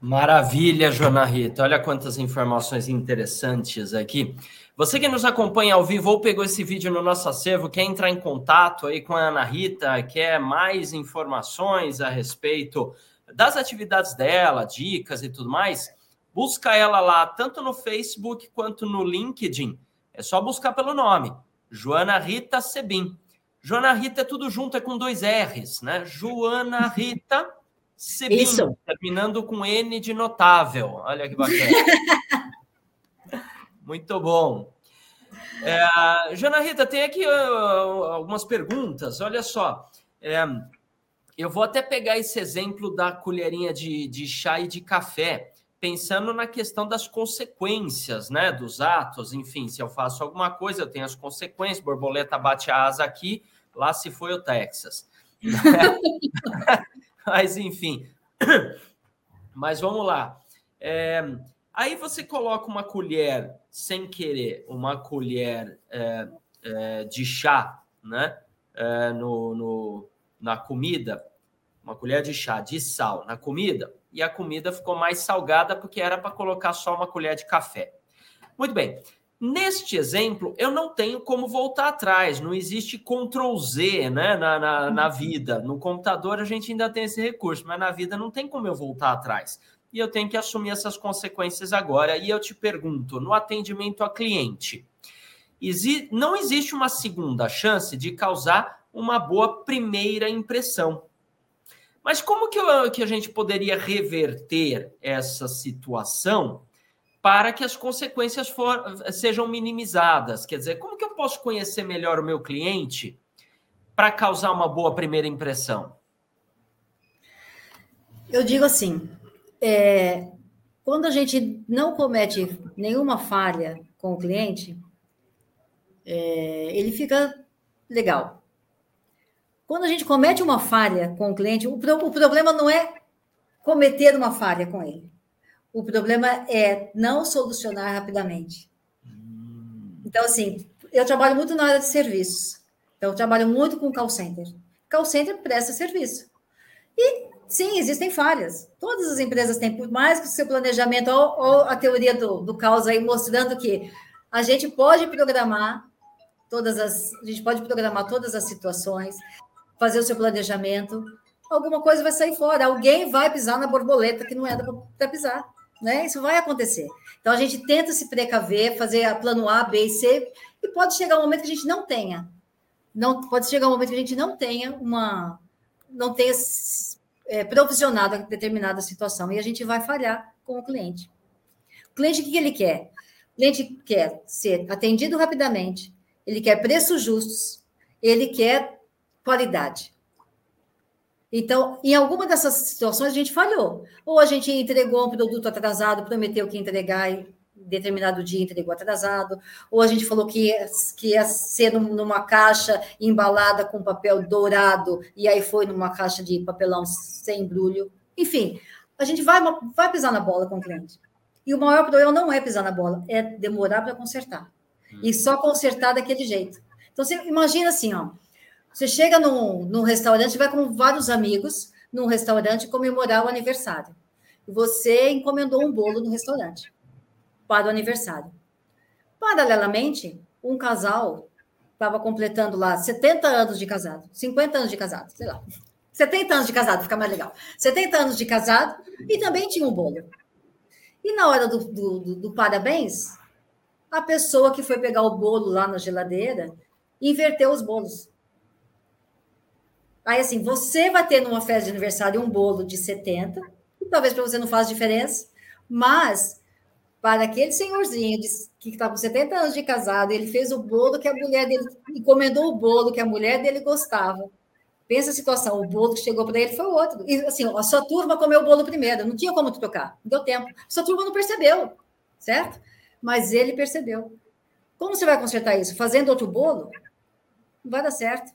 Maravilha, Joana Rita. Olha quantas informações interessantes aqui. Você que nos acompanha ao vivo ou pegou esse vídeo no nosso acervo, quer entrar em contato aí com a Ana Rita, quer mais informações a respeito das atividades dela, dicas e tudo mais, busca ela lá tanto no Facebook quanto no LinkedIn. É só buscar pelo nome, Joana Rita Sebim. Joana Rita é tudo junto, é com dois R's, né? Joana Rita Sebim, Isso. terminando com N de notável. Olha que bacana. Muito bom. É, Jana Rita, tem aqui uh, algumas perguntas. Olha só. É, eu vou até pegar esse exemplo da colherinha de, de chá e de café, pensando na questão das consequências, né? Dos atos, enfim, se eu faço alguma coisa, eu tenho as consequências, borboleta bate a asa aqui, lá se foi o Texas. Mas, enfim. Mas vamos lá. É, Aí você coloca uma colher sem querer, uma colher é, é, de chá, né? É, no, no, na comida, uma colher de chá de sal na comida, e a comida ficou mais salgada porque era para colocar só uma colher de café. Muito bem. Neste exemplo, eu não tenho como voltar atrás, não existe Ctrl Z né, na, na, na, vida. No computador a gente ainda tem esse recurso, mas na vida não tem como eu voltar atrás. E eu tenho que assumir essas consequências agora. E eu te pergunto: no atendimento a cliente, não existe uma segunda chance de causar uma boa primeira impressão. Mas como que, eu, que a gente poderia reverter essa situação? para que as consequências for, sejam minimizadas. Quer dizer, como que eu posso conhecer melhor o meu cliente para causar uma boa primeira impressão? Eu digo assim, é, quando a gente não comete nenhuma falha com o cliente, é, ele fica legal. Quando a gente comete uma falha com o cliente, o, o problema não é cometer uma falha com ele. O problema é não solucionar rapidamente. Então, assim, eu trabalho muito na área de serviços. Então, eu trabalho muito com call center. Call center presta serviço. E, sim, existem falhas. Todas as empresas têm, por mais que o seu planejamento, ou, ou a teoria do, do caos aí mostrando que a gente pode programar todas as. A gente pode programar todas as situações, fazer o seu planejamento. Alguma coisa vai sair fora. Alguém vai pisar na borboleta que não era para pisar né? Isso vai acontecer. Então a gente tenta se precaver, fazer plano A, B e C, e pode chegar um momento que a gente não tenha. Não pode chegar um momento que a gente não tenha uma não tenha é, provisionado determinada situação e a gente vai falhar com o cliente. O cliente o que ele quer? O cliente quer ser atendido rapidamente, ele quer preços justos, ele quer qualidade. Então, em alguma dessas situações, a gente falhou. Ou a gente entregou um produto atrasado, prometeu que ia entregar em determinado dia, entregou atrasado. Ou a gente falou que ia, que ia ser numa caixa embalada com papel dourado, e aí foi numa caixa de papelão sem embrulho. Enfim, a gente vai, vai pisar na bola com o cliente. E o maior problema não é pisar na bola, é demorar para consertar. E só consertar daquele jeito. Então, você imagina assim, ó você chega num, num restaurante, vai com vários amigos num restaurante comemorar o aniversário. Você encomendou um bolo no restaurante para o aniversário. Paralelamente, um casal estava completando lá 70 anos de casado, 50 anos de casado, sei lá. 70 anos de casado, fica mais legal. 70 anos de casado e também tinha um bolo. E na hora do, do, do, do parabéns, a pessoa que foi pegar o bolo lá na geladeira inverteu os bolos. Aí, assim, você vai ter numa festa de aniversário um bolo de 70, e talvez para você não faça diferença, mas para aquele senhorzinho que está com 70 anos de casado, ele fez o bolo que a mulher dele, encomendou o bolo que a mulher dele gostava. Pensa a situação, o bolo que chegou para ele foi outro. E assim, a sua turma comeu o bolo primeiro, não tinha como trocar, não deu tempo. A sua turma não percebeu, certo? Mas ele percebeu. Como você vai consertar isso? Fazendo outro bolo? Não vai dar certo.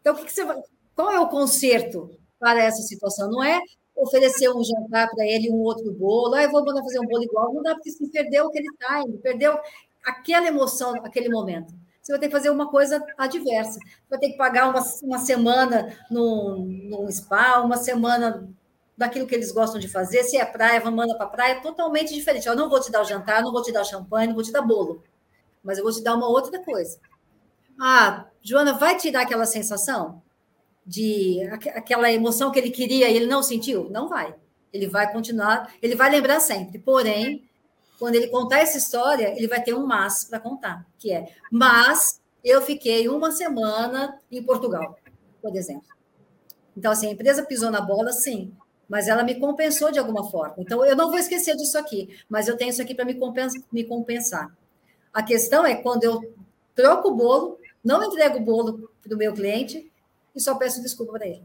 Então, o que, que você vai... qual é o conserto para essa situação? Não é oferecer um jantar para ele, um outro bolo, ah, eu vou mandar fazer um bolo igual, não dá, porque você perdeu aquele time, perdeu aquela emoção, aquele momento. Você vai ter que fazer uma coisa adversa. Você vai ter que pagar uma, uma semana num, num spa, uma semana daquilo que eles gostam de fazer. Se é praia, manda para praia, totalmente diferente. Eu não vou te dar o jantar, não vou te dar champanhe, não vou te dar bolo, mas eu vou te dar uma outra coisa. Ah, Joana, vai te dar aquela sensação de aquela emoção que ele queria e ele não sentiu? Não vai. Ele vai continuar, ele vai lembrar sempre. Porém, quando ele contar essa história, ele vai ter um mas para contar, que é: mas eu fiquei uma semana em Portugal, por exemplo. Então, assim, a empresa pisou na bola, sim, mas ela me compensou de alguma forma. Então, eu não vou esquecer disso aqui, mas eu tenho isso aqui para me, me compensar. A questão é quando eu troco o bolo não entrego o bolo para o meu cliente e só peço desculpa para ele.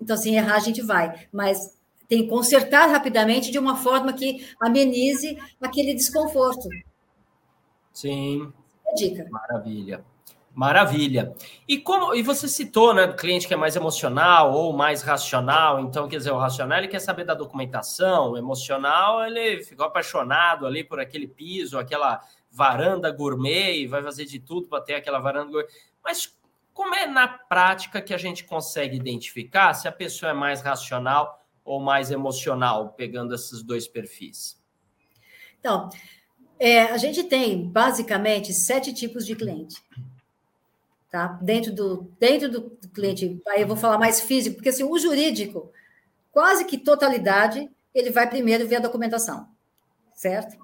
Então, assim, errar a gente vai, mas tem que consertar rapidamente de uma forma que amenize aquele desconforto. Sim. É dica. Maravilha. Maravilha. E como e você citou, né, do cliente que é mais emocional ou mais racional, então quer dizer, o racional ele quer saber da documentação, o emocional ele ficou apaixonado ali por aquele piso, aquela varanda gourmet e vai fazer de tudo para ter aquela varanda gourmet. Mas como é na prática que a gente consegue identificar se a pessoa é mais racional ou mais emocional, pegando esses dois perfis? Então, É, a gente tem basicamente sete tipos de cliente. Tá? Dentro do, dentro do cliente, aí eu vou falar mais físico, porque assim, o jurídico, quase que totalidade, ele vai primeiro ver a documentação, certo?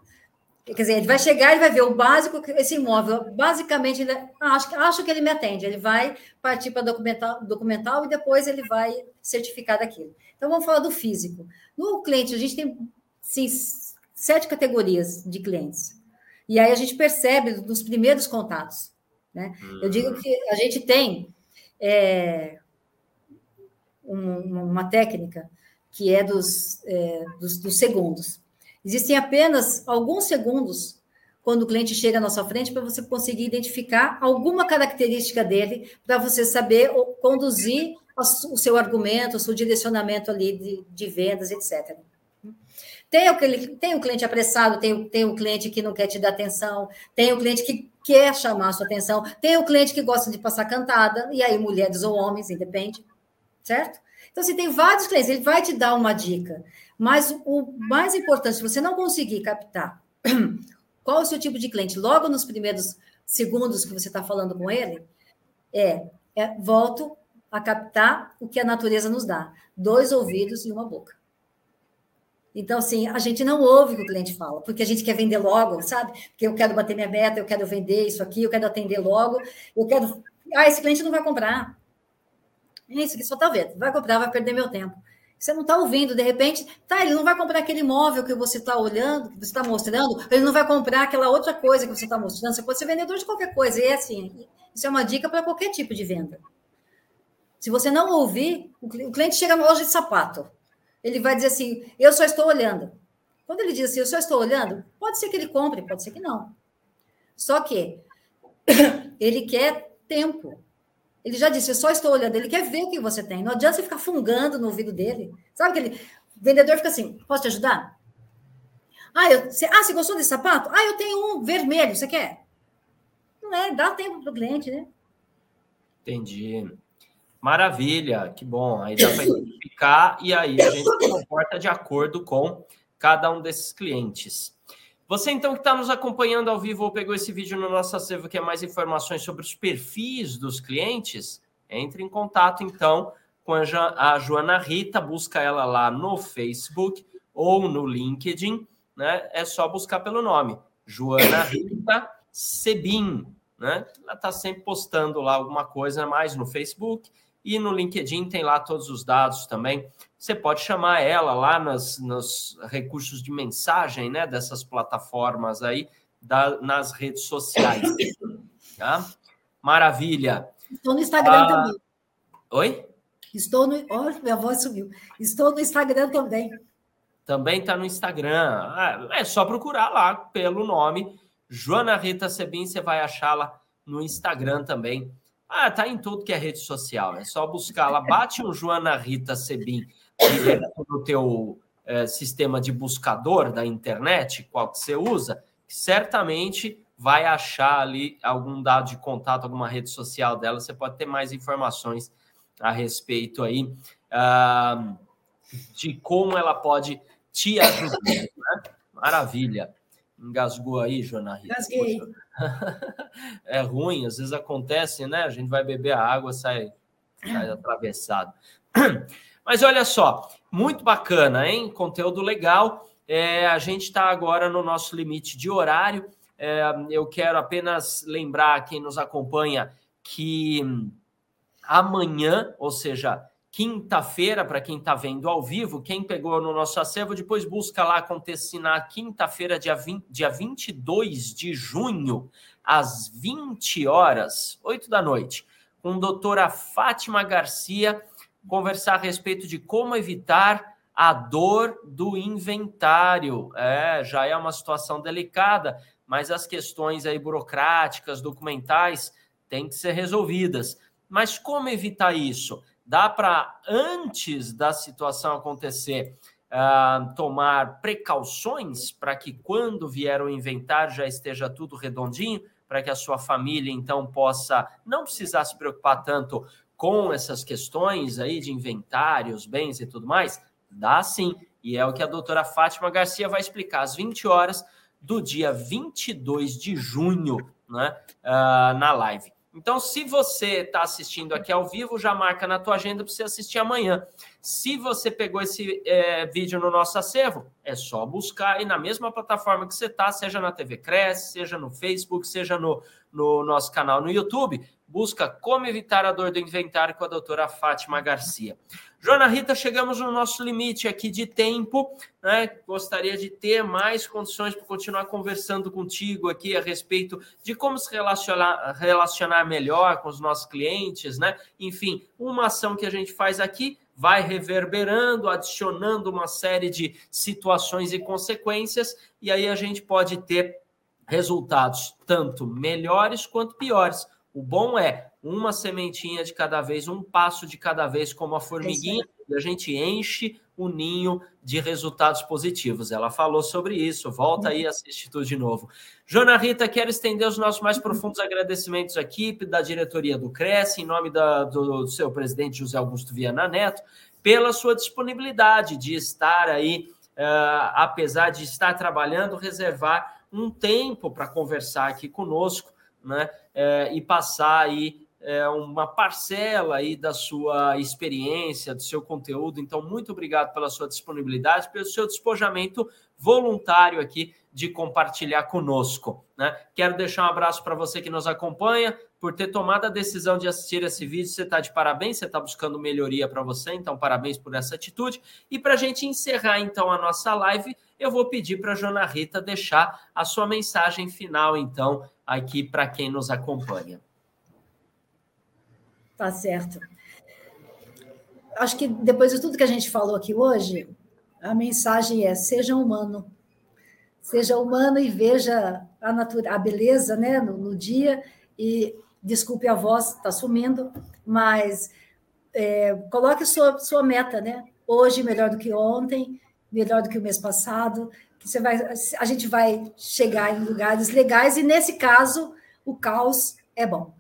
Quer dizer, ele vai chegar e vai ver o básico, esse imóvel, basicamente, ele, acho, acho que ele me atende. Ele vai partir para documental, documental e depois ele vai certificar daquilo. Então, vamos falar do físico. No cliente, a gente tem sim, sete categorias de clientes. E aí a gente percebe nos primeiros contatos. Né? Eu digo que a gente tem é, um, uma técnica que é dos, é, dos, dos segundos. Existem apenas alguns segundos quando o cliente chega à nossa frente para você conseguir identificar alguma característica dele para você saber conduzir o seu argumento, o seu direcionamento ali de, de vendas, etc. Tem o, tem o cliente apressado, tem, tem o cliente que não quer te dar atenção, tem o cliente que quer chamar a sua atenção, tem o cliente que gosta de passar cantada, e aí mulheres ou homens, independe, certo? Então, assim, tem vários clientes, ele vai te dar uma dica. Mas o mais importante, se você não conseguir captar qual é o seu tipo de cliente logo nos primeiros segundos que você está falando com ele, é, é volto a captar o que a natureza nos dá: dois ouvidos e uma boca. Então, assim, a gente não ouve o que o cliente fala, porque a gente quer vender logo, sabe? Porque eu quero bater minha meta, eu quero vender isso aqui, eu quero atender logo, eu quero. Ah, esse cliente não vai comprar. É isso aqui só está vendo. Vai comprar, vai perder meu tempo. Você não está ouvindo, de repente, tá, ele não vai comprar aquele imóvel que você está olhando, que você está mostrando, ele não vai comprar aquela outra coisa que você está mostrando. Você pode ser vendedor de qualquer coisa. E é assim, isso é uma dica para qualquer tipo de venda. Se você não ouvir, o cliente chega na loja de sapato. Ele vai dizer assim: eu só estou olhando. Quando ele diz assim, eu só estou olhando, pode ser que ele compre, pode ser que não. Só que ele quer tempo. Ele já disse, eu só estou olhando, ele quer ver o que você tem. Não adianta você ficar fungando no ouvido dele. Sabe aquele o vendedor fica assim, posso te ajudar? Ah, eu, você, ah, você gostou desse sapato? Ah, eu tenho um vermelho, você quer? Não é, dá tempo para o cliente, né? Entendi. Maravilha, que bom. Aí dá para identificar e aí a gente comporta de acordo com cada um desses clientes. Você então que está nos acompanhando ao vivo ou pegou esse vídeo no nosso acervo, quer mais informações sobre os perfis dos clientes? Entre em contato então com a Joana Rita, busca ela lá no Facebook ou no LinkedIn, né? É só buscar pelo nome, Joana Rita Sebin, né? Ela está sempre postando lá alguma coisa mais no Facebook e no LinkedIn tem lá todos os dados também você pode chamar ela lá nas, nos recursos de mensagem, né, dessas plataformas aí, da, nas redes sociais. Tá? Maravilha. Estou no Instagram ah, também. Oi? Estou no. Oh, minha voz sumiu. Estou no Instagram também. Também está no Instagram. Ah, é só procurar lá pelo nome Joana Rita Sebin, você vai achá-la no Instagram também. Ah, tá em tudo que é rede social. É só buscar lá. Bate um Joana Rita Sebin direto no teu é, sistema de buscador da internet, qual que você usa, certamente vai achar ali algum dado de contato, alguma rede social dela, você pode ter mais informações a respeito aí uh, de como ela pode te ajudar. Né? Maravilha. Engasgou aí, Rita. Engasguei. É ruim, às vezes acontece, né? A gente vai beber a água, sai, sai atravessado. Mas olha só, muito bacana, hein? Conteúdo legal. É, a gente está agora no nosso limite de horário. É, eu quero apenas lembrar quem nos acompanha que amanhã, ou seja, quinta-feira, para quem está vendo ao vivo, quem pegou no nosso acervo, depois busca lá acontecer na quinta-feira, dia, 20, dia 22 de junho, às 20 horas, 8 da noite, com doutora Fátima Garcia conversar a respeito de como evitar a dor do inventário. É, já é uma situação delicada, mas as questões aí burocráticas, documentais, têm que ser resolvidas. Mas como evitar isso? Dá para, antes da situação acontecer, uh, tomar precauções para que, quando vier o inventário, já esteja tudo redondinho, para que a sua família, então, possa não precisar se preocupar tanto com essas questões aí de inventários, bens e tudo mais? Dá sim. E é o que a doutora Fátima Garcia vai explicar às 20 horas do dia 22 de junho, né, uh, na live. Então, se você está assistindo aqui ao vivo, já marca na tua agenda para você assistir amanhã. Se você pegou esse é, vídeo no nosso acervo, é só buscar aí na mesma plataforma que você está, seja na TV Cresce, seja no Facebook, seja no, no nosso canal no YouTube. Busca Como Evitar a Dor do Inventário com a doutora Fátima Garcia. Joana Rita, chegamos no nosso limite aqui de tempo, né? Gostaria de ter mais condições para continuar conversando contigo aqui a respeito de como se relacionar, relacionar melhor com os nossos clientes, né? Enfim, uma ação que a gente faz aqui vai reverberando, adicionando uma série de situações e consequências, e aí a gente pode ter resultados tanto melhores quanto piores. O bom é uma sementinha de cada vez, um passo de cada vez, como a formiguinha, e a gente enche o ninho de resultados positivos. Ela falou sobre isso. Volta aí, assiste tudo de novo. Jona Rita, quero estender os nossos mais profundos agradecimentos à equipe da diretoria do Cresce, em nome da, do, do seu presidente José Augusto Viana Neto, pela sua disponibilidade de estar aí, uh, apesar de estar trabalhando, reservar um tempo para conversar aqui conosco né? É, e passar aí é, uma parcela aí da sua experiência, do seu conteúdo. Então, muito obrigado pela sua disponibilidade, pelo seu despojamento voluntário aqui de compartilhar conosco. Né? Quero deixar um abraço para você que nos acompanha, por ter tomado a decisão de assistir esse vídeo. Você está de parabéns, você está buscando melhoria para você, então parabéns por essa atitude. E para a gente encerrar então a nossa live, eu vou pedir para a Jona Rita deixar a sua mensagem final, então, aqui para quem nos acompanha. Tá certo. Acho que depois de tudo que a gente falou aqui hoje, a mensagem é: seja humano. Seja humano e veja a, natura, a beleza né, no, no dia. E desculpe a voz, está sumindo, mas é, coloque sua, sua meta, né? Hoje melhor do que ontem, melhor do que o mês passado, que você vai, a gente vai chegar em lugares legais e nesse caso o caos é bom.